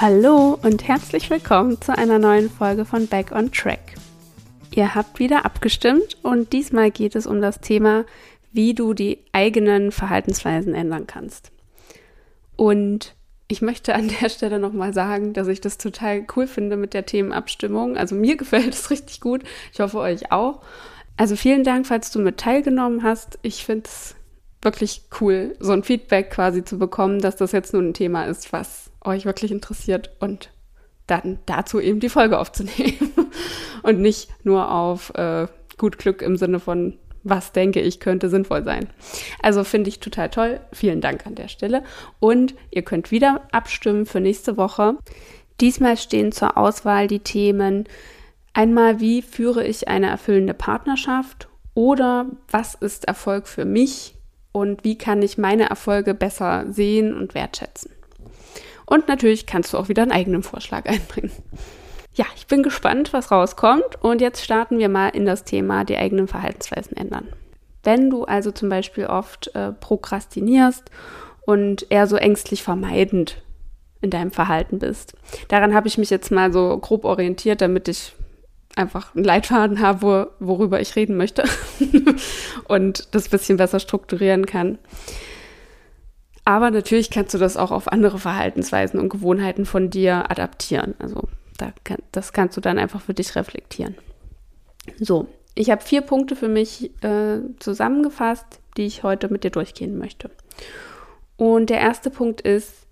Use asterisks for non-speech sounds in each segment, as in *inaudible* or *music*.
Hallo und herzlich willkommen zu einer neuen Folge von Back on Track. Ihr habt wieder abgestimmt und diesmal geht es um das Thema, wie du die eigenen Verhaltensweisen ändern kannst. Und ich möchte an der Stelle nochmal sagen, dass ich das total cool finde mit der Themenabstimmung. Also mir *laughs* gefällt es richtig gut. Ich hoffe euch auch. Also vielen Dank, falls du mit teilgenommen hast. Ich finde es wirklich cool, so ein Feedback quasi zu bekommen, dass das jetzt nun ein Thema ist, was euch wirklich interessiert und dann dazu eben die Folge aufzunehmen *laughs* und nicht nur auf äh, gut Glück im Sinne von was denke ich könnte sinnvoll sein. Also finde ich total toll. Vielen Dank an der Stelle. Und ihr könnt wieder abstimmen für nächste Woche. Diesmal stehen zur Auswahl die Themen einmal, wie führe ich eine erfüllende Partnerschaft oder was ist Erfolg für mich und wie kann ich meine Erfolge besser sehen und wertschätzen. Und natürlich kannst du auch wieder einen eigenen Vorschlag *laughs* einbringen. Ja, ich bin gespannt, was rauskommt. Und jetzt starten wir mal in das Thema die eigenen Verhaltensweisen ändern. Wenn du also zum Beispiel oft äh, prokrastinierst und eher so ängstlich vermeidend in deinem Verhalten bist. Daran habe ich mich jetzt mal so grob orientiert, damit ich einfach einen Leitfaden habe, wo, worüber ich reden möchte *laughs* und das bisschen besser strukturieren kann. Aber natürlich kannst du das auch auf andere Verhaltensweisen und Gewohnheiten von dir adaptieren. Also da kann, das kannst du dann einfach für dich reflektieren. So, ich habe vier Punkte für mich äh, zusammengefasst, die ich heute mit dir durchgehen möchte. Und der erste Punkt ist,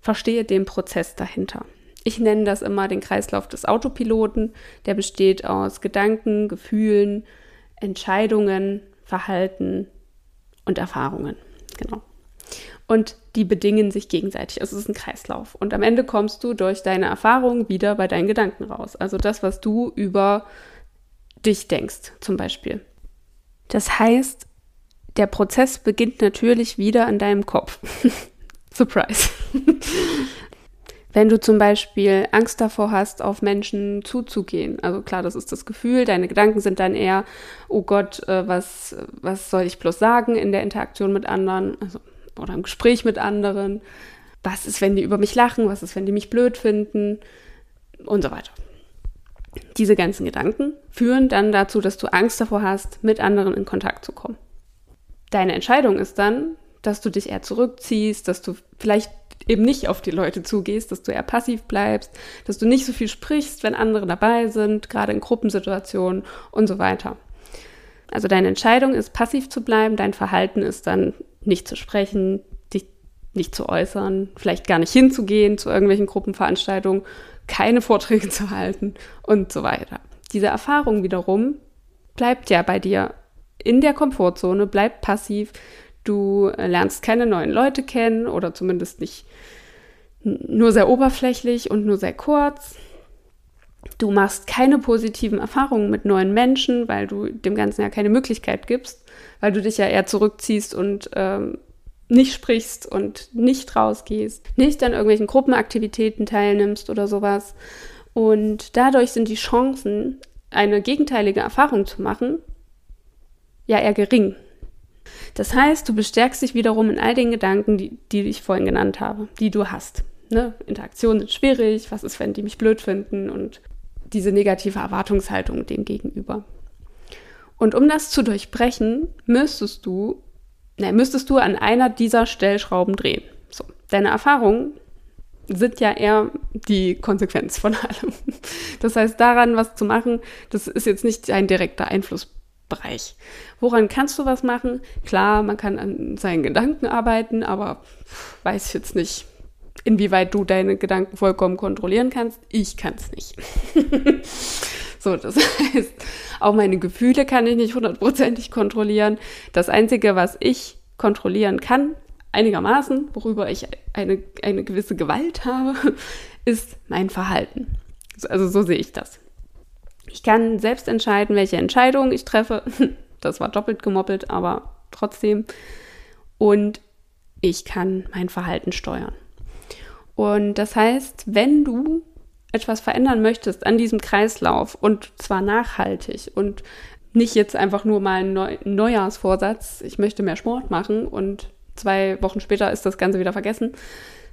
verstehe den Prozess dahinter. Ich nenne das immer den Kreislauf des Autopiloten. Der besteht aus Gedanken, Gefühlen, Entscheidungen, Verhalten und Erfahrungen. Genau und die bedingen sich gegenseitig. Also es ist ein Kreislauf. Und am Ende kommst du durch deine Erfahrungen wieder bei deinen Gedanken raus. Also das, was du über dich denkst, zum Beispiel. Das heißt, der Prozess beginnt natürlich wieder in deinem Kopf. *laughs* Surprise. *laughs* Wenn du zum Beispiel Angst davor hast, auf Menschen zuzugehen, also klar, das ist das Gefühl, deine Gedanken sind dann eher, oh Gott, äh, was, was soll ich bloß sagen in der Interaktion mit anderen? Also oder im Gespräch mit anderen. Was ist, wenn die über mich lachen? Was ist, wenn die mich blöd finden? Und so weiter. Diese ganzen Gedanken führen dann dazu, dass du Angst davor hast, mit anderen in Kontakt zu kommen. Deine Entscheidung ist dann, dass du dich eher zurückziehst, dass du vielleicht eben nicht auf die Leute zugehst, dass du eher passiv bleibst, dass du nicht so viel sprichst, wenn andere dabei sind, gerade in Gruppensituationen und so weiter. Also deine Entscheidung ist, passiv zu bleiben, dein Verhalten ist dann nicht zu sprechen, dich nicht zu äußern, vielleicht gar nicht hinzugehen zu irgendwelchen Gruppenveranstaltungen, keine Vorträge *laughs* zu halten und so weiter. Diese Erfahrung wiederum bleibt ja bei dir in der Komfortzone, bleibt passiv. Du lernst keine neuen Leute kennen oder zumindest nicht nur sehr oberflächlich und nur sehr kurz. Du machst keine positiven Erfahrungen mit neuen Menschen, weil du dem Ganzen ja keine Möglichkeit gibst, weil du dich ja eher zurückziehst und ähm, nicht sprichst und nicht rausgehst, nicht an irgendwelchen Gruppenaktivitäten teilnimmst oder sowas. Und dadurch sind die Chancen, eine gegenteilige Erfahrung zu machen, ja eher gering. Das heißt, du bestärkst dich wiederum in all den Gedanken, die, die ich vorhin genannt habe, die du hast. Ne? Interaktionen sind schwierig, was ist, wenn die mich blöd finden und diese negative Erwartungshaltung dem gegenüber. Und um das zu durchbrechen, müsstest du, ne, müsstest du an einer dieser Stellschrauben drehen. So, deine Erfahrungen sind ja eher die Konsequenz von *laughs* allem. Das heißt, daran was zu machen, das ist jetzt nicht ein direkter Einflussbereich. Woran kannst du was machen? Klar, man kann an seinen Gedanken arbeiten, aber weiß jetzt nicht, inwieweit du deine Gedanken vollkommen kontrollieren kannst. Ich kann es nicht. *laughs* so, das *laughs* heißt, auch meine Gefühle kann ich nicht hundertprozentig kontrollieren. Das Einzige, was ich kontrollieren kann, einigermaßen, worüber ich eine, eine gewisse Gewalt habe, *laughs* ist mein Verhalten. Also so sehe ich das. Ich kann selbst entscheiden, welche Entscheidungen ich treffe. *laughs* Das war doppelt gemoppelt, aber trotzdem. Und ich kann mein Verhalten steuern. Und das heißt, wenn du etwas verändern möchtest an diesem Kreislauf und zwar nachhaltig und nicht jetzt einfach nur mal ein Neu Neujahrsvorsatz, ich möchte mehr Sport machen und zwei Wochen später ist das Ganze wieder vergessen,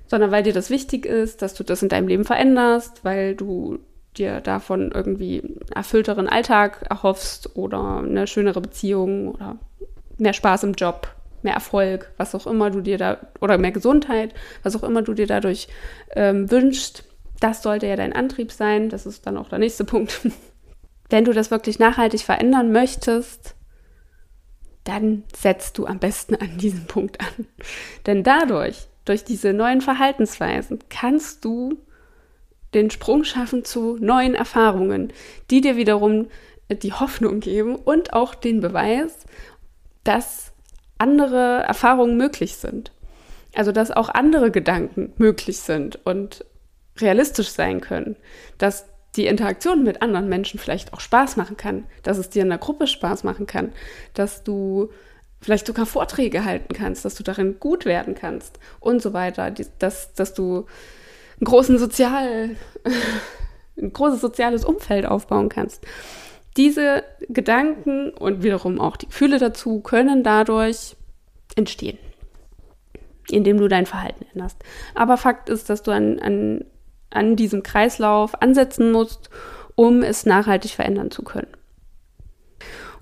sondern weil dir das wichtig ist, dass du das in deinem Leben veränderst, weil du dir davon irgendwie erfüllteren Alltag erhoffst oder eine schönere Beziehung oder mehr Spaß im Job, mehr Erfolg, was auch immer du dir da, oder mehr Gesundheit, was auch immer du dir dadurch ähm, wünschst. Das sollte ja dein Antrieb sein. Das ist dann auch der nächste *laughs* Punkt. Wenn du das wirklich nachhaltig verändern möchtest, dann setzt du am besten an diesem Punkt an. Denn dadurch, durch diese neuen Verhaltensweisen, kannst du den Sprung schaffen zu neuen Erfahrungen, die dir wiederum die Hoffnung geben und auch den Beweis, dass andere Erfahrungen möglich sind. Also dass auch andere Gedanken möglich sind und realistisch sein können, dass die Interaktion mit anderen Menschen vielleicht auch Spaß machen kann, dass es dir in der Gruppe Spaß machen kann, dass du vielleicht sogar Vorträge halten kannst, dass du darin gut werden kannst. Und so weiter, dass, dass du einen großen Sozial, *laughs* ein großes soziales Umfeld aufbauen kannst. Diese Gedanken und wiederum auch die Gefühle dazu können dadurch entstehen, indem du dein Verhalten änderst. Aber Fakt ist, dass du an, an, an diesem Kreislauf ansetzen musst, um es nachhaltig verändern zu können.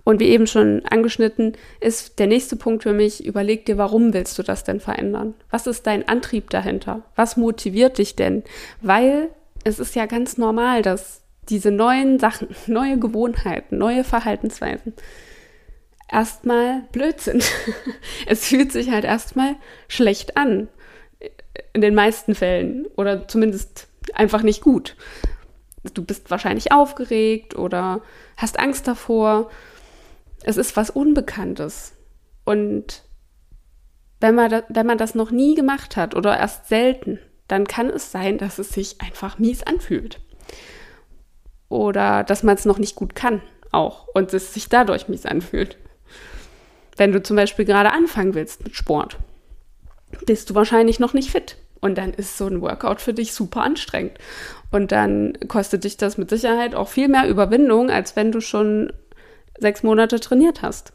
Und wie eben schon angeschnitten, ist der nächste Punkt für mich, überleg dir, warum willst du das denn verändern? Was ist dein Antrieb dahinter? Was motiviert dich denn? Weil es ist ja ganz normal, dass diese neuen Sachen, *laughs* neue Gewohnheiten, neue Verhaltensweisen erstmal blöd sind. *laughs* es fühlt sich halt erstmal schlecht an. In den meisten Fällen. Oder zumindest einfach nicht gut. Du bist wahrscheinlich aufgeregt oder hast Angst davor es ist was Unbekanntes. Und wenn man, da, wenn man das noch nie gemacht hat oder erst selten, dann kann es sein, dass es sich einfach mies anfühlt. Oder dass man es noch nicht gut kann auch und es sich dadurch mies anfühlt. Wenn du zum Beispiel gerade anfangen willst mit Sport, bist du wahrscheinlich noch nicht fit. Und dann ist so ein Workout für dich super anstrengend. Und dann kostet dich das mit Sicherheit auch viel mehr Überwindung, als wenn du schon sechs Monate trainiert hast.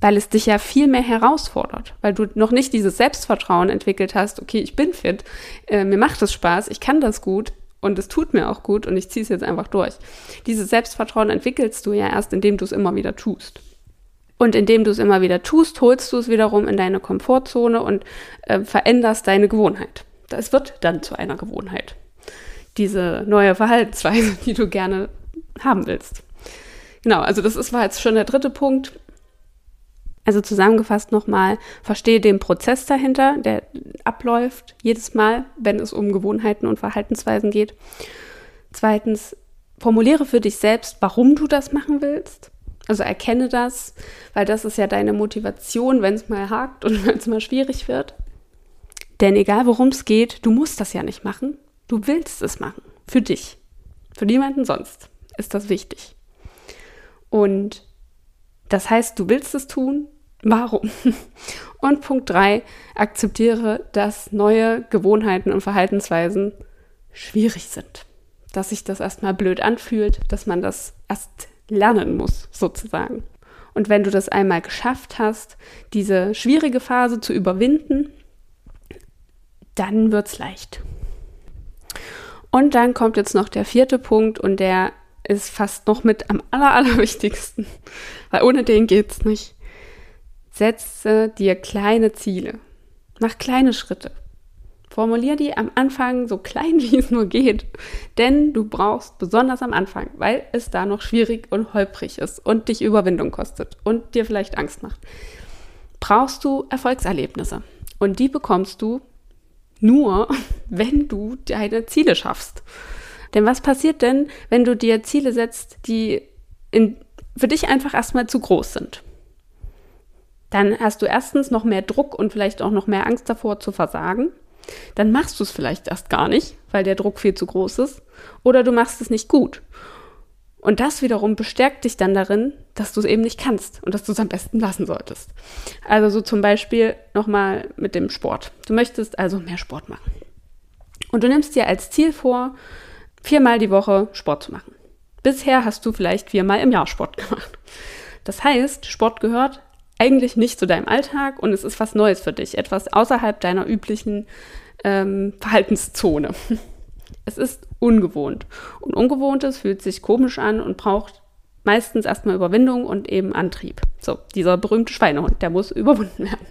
Weil es dich ja viel mehr herausfordert, weil du noch nicht dieses Selbstvertrauen entwickelt hast, okay, ich bin fit, äh, mir macht es Spaß, ich kann das gut und es tut mir auch gut und ich ziehe es jetzt einfach durch. Dieses Selbstvertrauen entwickelst du ja erst, indem du es immer wieder tust. Und indem du es immer wieder tust, holst du es wiederum in deine Komfortzone und äh, veränderst deine Gewohnheit. Das wird dann zu einer Gewohnheit. Diese neue Verhaltensweise, *laughs* die du gerne haben willst. Genau, also das ist, war jetzt schon der dritte Punkt. Also zusammengefasst nochmal, verstehe den Prozess dahinter, der abläuft jedes Mal, wenn es um Gewohnheiten und Verhaltensweisen geht. Zweitens, formuliere für dich selbst, warum du das machen willst. Also erkenne das, weil das ist ja deine Motivation, wenn es mal hakt und *laughs* wenn es mal schwierig wird. Denn egal worum es geht, du musst das ja nicht machen. Du willst es machen. Für dich. Für niemanden sonst ist das wichtig. Und das heißt, du willst es tun. Warum? *laughs* Und Punkt drei: akzeptiere, dass neue Gewohnheiten und Verhaltensweisen schwierig sind. Dass sich das erstmal blöd anfühlt, dass man das erst lernen muss, sozusagen. Und wenn du das einmal geschafft hast, diese schwierige Phase zu überwinden, dann wird es leicht. Und dann kommt jetzt noch der vierte Punkt und der ist fast noch mit am aller, allerwichtigsten, weil ohne den geht's nicht. Setze dir kleine Ziele. Mach kleine Schritte. Formulier die am Anfang so klein *laughs* wie es nur geht, denn du brauchst besonders am Anfang, weil es da noch schwierig und holprig ist und dich Überwindung kostet und dir vielleicht Angst macht, brauchst du Erfolgserlebnisse. Und die bekommst du nur, *laughs* wenn du deine Ziele schaffst. Denn was passiert denn, wenn du dir Ziele setzt, die in, für dich einfach erstmal zu groß sind? Dann hast du erstens noch mehr Druck und vielleicht auch noch mehr Angst davor zu versagen. Dann machst du es vielleicht erst gar nicht, weil der Druck viel zu groß ist. Oder du machst es nicht gut. Und das wiederum bestärkt dich dann darin, dass du es eben nicht kannst und dass du es am besten lassen solltest. Also so zum Beispiel nochmal mit dem Sport. Du möchtest also mehr Sport machen. Und du nimmst dir als Ziel vor, viermal die Woche Sport zu machen. Bisher hast du vielleicht viermal im Jahr Sport gemacht. Das heißt, Sport gehört eigentlich nicht zu deinem Alltag und es ist was Neues für dich, etwas außerhalb deiner üblichen ähm, Verhaltenszone. *laughs* Es ist ungewohnt. Und Ungewohntes fühlt sich komisch an und braucht meistens erstmal Überwindung und eben Antrieb. So, dieser berühmte Schweinehund, der muss überwunden werden.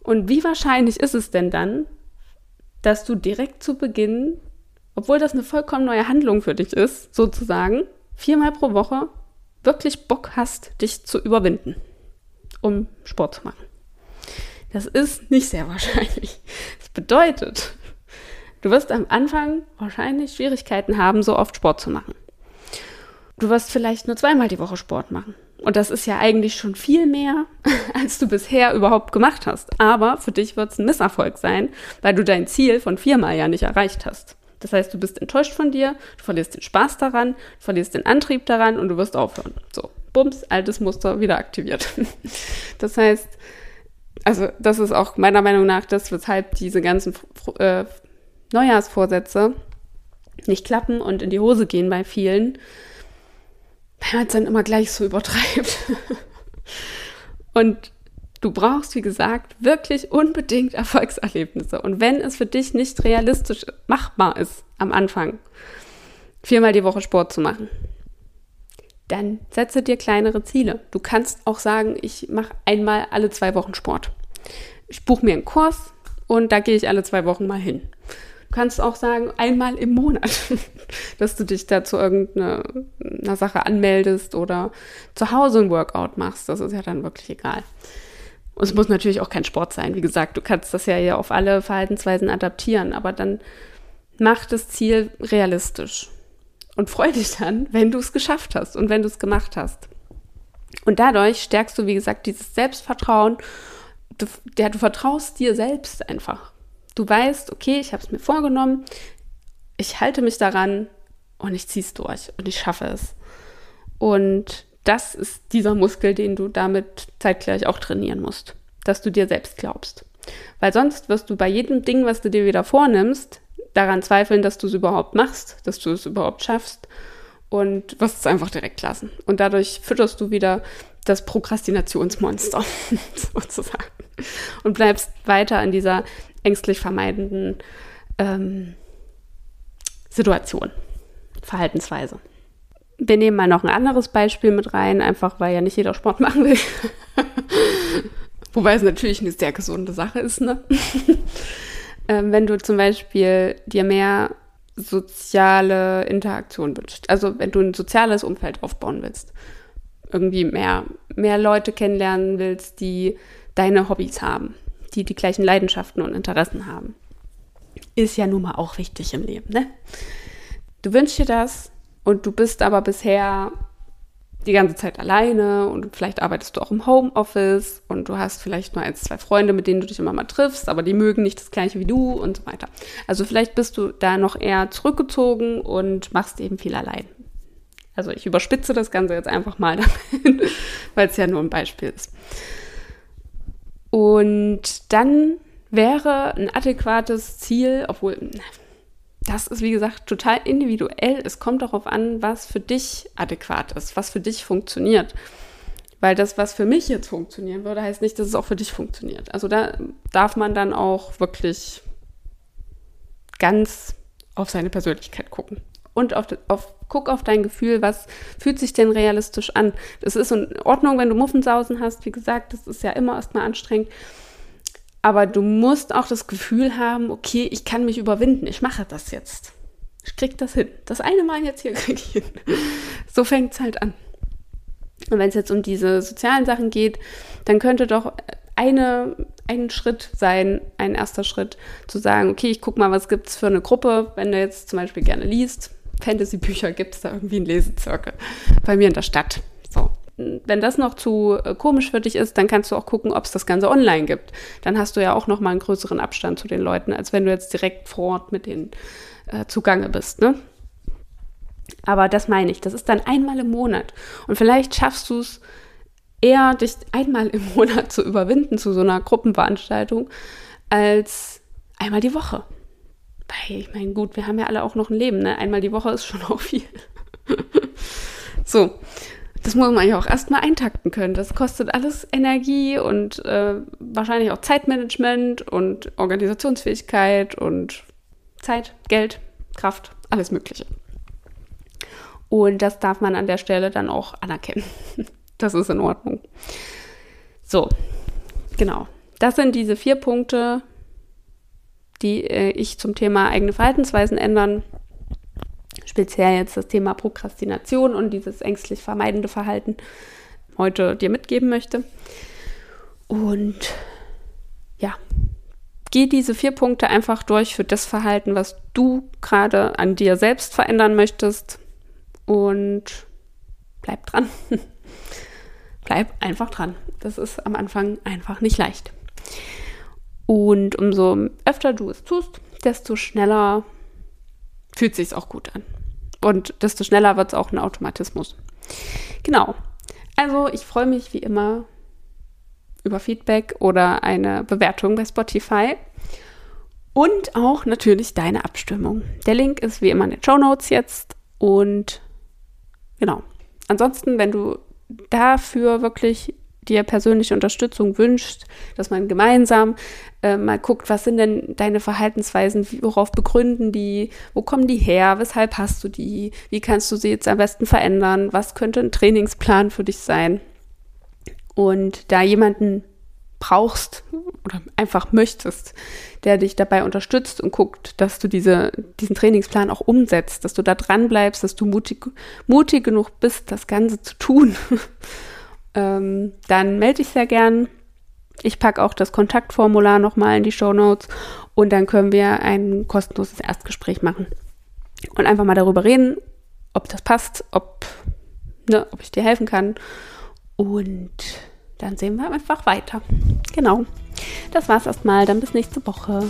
Und wie wahrscheinlich ist es denn dann, dass du direkt zu Beginn, obwohl das eine vollkommen neue Handlung für dich ist, sozusagen, viermal pro Woche wirklich Bock hast, dich zu überwinden, um Sport zu machen? Das ist nicht sehr *laughs* wahrscheinlich. Das bedeutet, du wirst am Anfang wahrscheinlich Schwierigkeiten haben, so oft Sport zu machen. Du wirst vielleicht nur zweimal die Woche Sport machen. Und das ist ja eigentlich schon viel mehr, *laughs* als du bisher überhaupt gemacht hast. Aber für dich wird es ein Misserfolg sein, weil du dein Ziel von viermal ja nicht erreicht hast. Das heißt, du bist enttäuscht von dir, du verlierst den Spaß daran, du verlierst den Antrieb daran und du wirst aufhören. So, bums, altes Muster wieder aktiviert. *laughs* Das heißt, also das ist auch meiner Meinung nach das, weshalb diese ganzen äh, Neujahrsvorsätze nicht klappen und in die Hose gehen bei vielen, weil man es dann immer gleich so übertreibt. *laughs* und du brauchst, wie gesagt, wirklich unbedingt Erfolgserlebnisse. Und wenn es für dich nicht realistisch machbar ist am Anfang, viermal die Woche Sport zu machen, dann setze dir kleinere Ziele. Du kannst auch sagen, ich mache einmal alle zwei Wochen Sport. Ich buche mir einen Kurs und da gehe ich alle zwei Wochen mal hin. Du kannst auch sagen, einmal im Monat, *laughs* dass du dich da zu irgendeiner Sache anmeldest oder zu Hause ein Workout machst. Das ist ja dann wirklich egal. Und es muss natürlich auch kein Sport sein. Wie gesagt, du kannst das ja auf alle Verhaltensweisen adaptieren, aber dann mach das Ziel realistisch und freu dich dann, wenn du es geschafft hast und wenn du es gemacht hast. Und dadurch stärkst du, wie gesagt, dieses Selbstvertrauen. Du, ja, du vertraust dir selbst einfach. Du weißt, okay, ich habe es mir vorgenommen, ich halte mich daran und ich ziehe es durch und ich schaffe es. Und das ist dieser Muskel, den du damit zeitgleich auch trainieren musst, dass du dir selbst glaubst. Weil sonst wirst du bei jedem Ding, was du dir wieder vornimmst, daran zweifeln, dass du es überhaupt machst, dass du es überhaupt schaffst und wirst es einfach direkt lassen. Und dadurch fütterst du wieder das Prokrastinationsmonster *laughs* sozusagen und bleibst weiter in dieser ängstlich vermeidenden ähm, Situation, Verhaltensweise. Wir nehmen mal noch ein anderes Beispiel mit rein, einfach weil ja nicht jeder Sport *laughs* machen will. Wobei es natürlich eine sehr gesunde Sache ist, ne? *laughs* ähm, wenn du zum Beispiel dir mehr soziale Interaktion wünschst. Also wenn du ein soziales Umfeld aufbauen willst. Irgendwie mehr, mehr Leute kennenlernen willst, die deine Hobbys haben, die die gleichen Leidenschaften und Interessen haben. Ist ja nun mal auch wichtig im Leben, ne? Du wünschst dir das und du bist aber bisher die ganze Zeit alleine und vielleicht arbeitest du auch im Homeoffice und du hast vielleicht nur ein, zwei Freunde, mit denen du dich immer mal triffst, aber die mögen nicht das gleiche wie du und so weiter. Also vielleicht bist du da noch eher zurückgezogen und machst eben viel allein. Also ich überspitze das Ganze jetzt einfach mal *laughs* weil es ja nur ein Beispiel ist. Und dann wäre ein adäquates Ziel, obwohl das ist, wie gesagt, total individuell. Es kommt darauf an, was für dich adäquat ist, was für dich funktioniert. Weil das, was für mich jetzt funktionieren würde, heißt nicht, dass es auch für dich funktioniert. Also da darf man dann auch wirklich ganz auf seine Persönlichkeit gucken. Und auf, auf, guck auf dein Gefühl, was fühlt sich denn realistisch an. Das ist in Ordnung, wenn du Muffensausen hast. Wie gesagt, das ist ja immer erstmal anstrengend. Aber du musst auch das Gefühl haben, okay, ich kann mich überwinden, ich mache das jetzt. Ich krieg das hin. Das eine Mal jetzt hier krieg ich hin. So fängt es halt an. Und wenn es jetzt um diese sozialen Sachen geht, dann könnte doch eine, ein Schritt sein, ein erster Schritt, zu sagen, okay, ich gucke mal, was gibt es für eine Gruppe, wenn du jetzt zum Beispiel gerne liest. Fantasy-Bücher gibt es da irgendwie einen Lesezirkel bei mir in der Stadt. Wenn das noch zu äh, komisch für dich ist, dann kannst du auch gucken, ob es das Ganze online gibt. Dann hast du ja auch noch mal einen größeren Abstand zu den Leuten, als wenn du jetzt direkt vor Ort mit denen äh, zugange bist. Ne? Aber das meine ich, das ist dann einmal im Monat. Und vielleicht schaffst du es eher, dich einmal im *laughs* Monat zu überwinden zu so einer Gruppenveranstaltung, als einmal die Woche. Weil, ich meine, gut, wir haben ja alle auch noch ein Leben, ne? Einmal die Woche ist schon *laughs* auch viel. so, das muss man ja auch erstmal eintakten können. Das kostet alles Energie und äh, wahrscheinlich auch Zeitmanagement und Organisationsfähigkeit und Zeit, Geld, Kraft, alles Mögliche. Und das darf man an der Stelle dann auch anerkennen. *laughs* Das ist in Ordnung. So, genau. Das sind diese vier Punkte, die äh, ich zum Thema eigene Verhaltensweisen ändern speziell jetzt das Thema Prokrastination und dieses ängstlich vermeidende Verhalten heute dir mitgeben möchte. Und ja, geh diese vier Punkte einfach durch für das Verhalten, was du gerade an dir selbst verändern möchtest und bleib dran. *laughs* bleib einfach dran. Das ist am Anfang einfach nicht leicht. Und umso öfter du es tust, desto schneller fühlt sich auch gut an. Und desto schneller wird es auch ein Automatismus. Genau. Also ich freue mich wie immer über Feedback oder eine Bewertung bei Spotify. Und auch natürlich deine Abstimmung. Der Link ist wie immer in den Show Notes jetzt. Und genau. Ansonsten, wenn du dafür wirklich dir persönliche Unterstützung wünscht, dass man gemeinsam äh, mal guckt, was sind denn deine Verhaltensweisen, worauf begründen die, wo kommen die her, weshalb hast du die, wie kannst du sie jetzt am besten verändern, was könnte ein Trainingsplan für dich sein. Und da jemanden brauchst oder einfach möchtest, der dich dabei unterstützt und guckt, dass du diese, diesen Trainingsplan auch umsetzt, dass du da dran bleibst, dass du mutig, mutig genug bist, das Ganze zu tun *laughs* ähm, dann melde dich sehr gern. Ich packe auch das Kontaktformular nochmal in die Show Notes und dann können wir ein kostenloses Erstgespräch machen und einfach mal darüber reden, ob das passt, ob, ne, ob ich dir helfen kann. Und dann sehen wir einfach weiter. Genau. Das war's erstmal. Dann bis nächste Woche.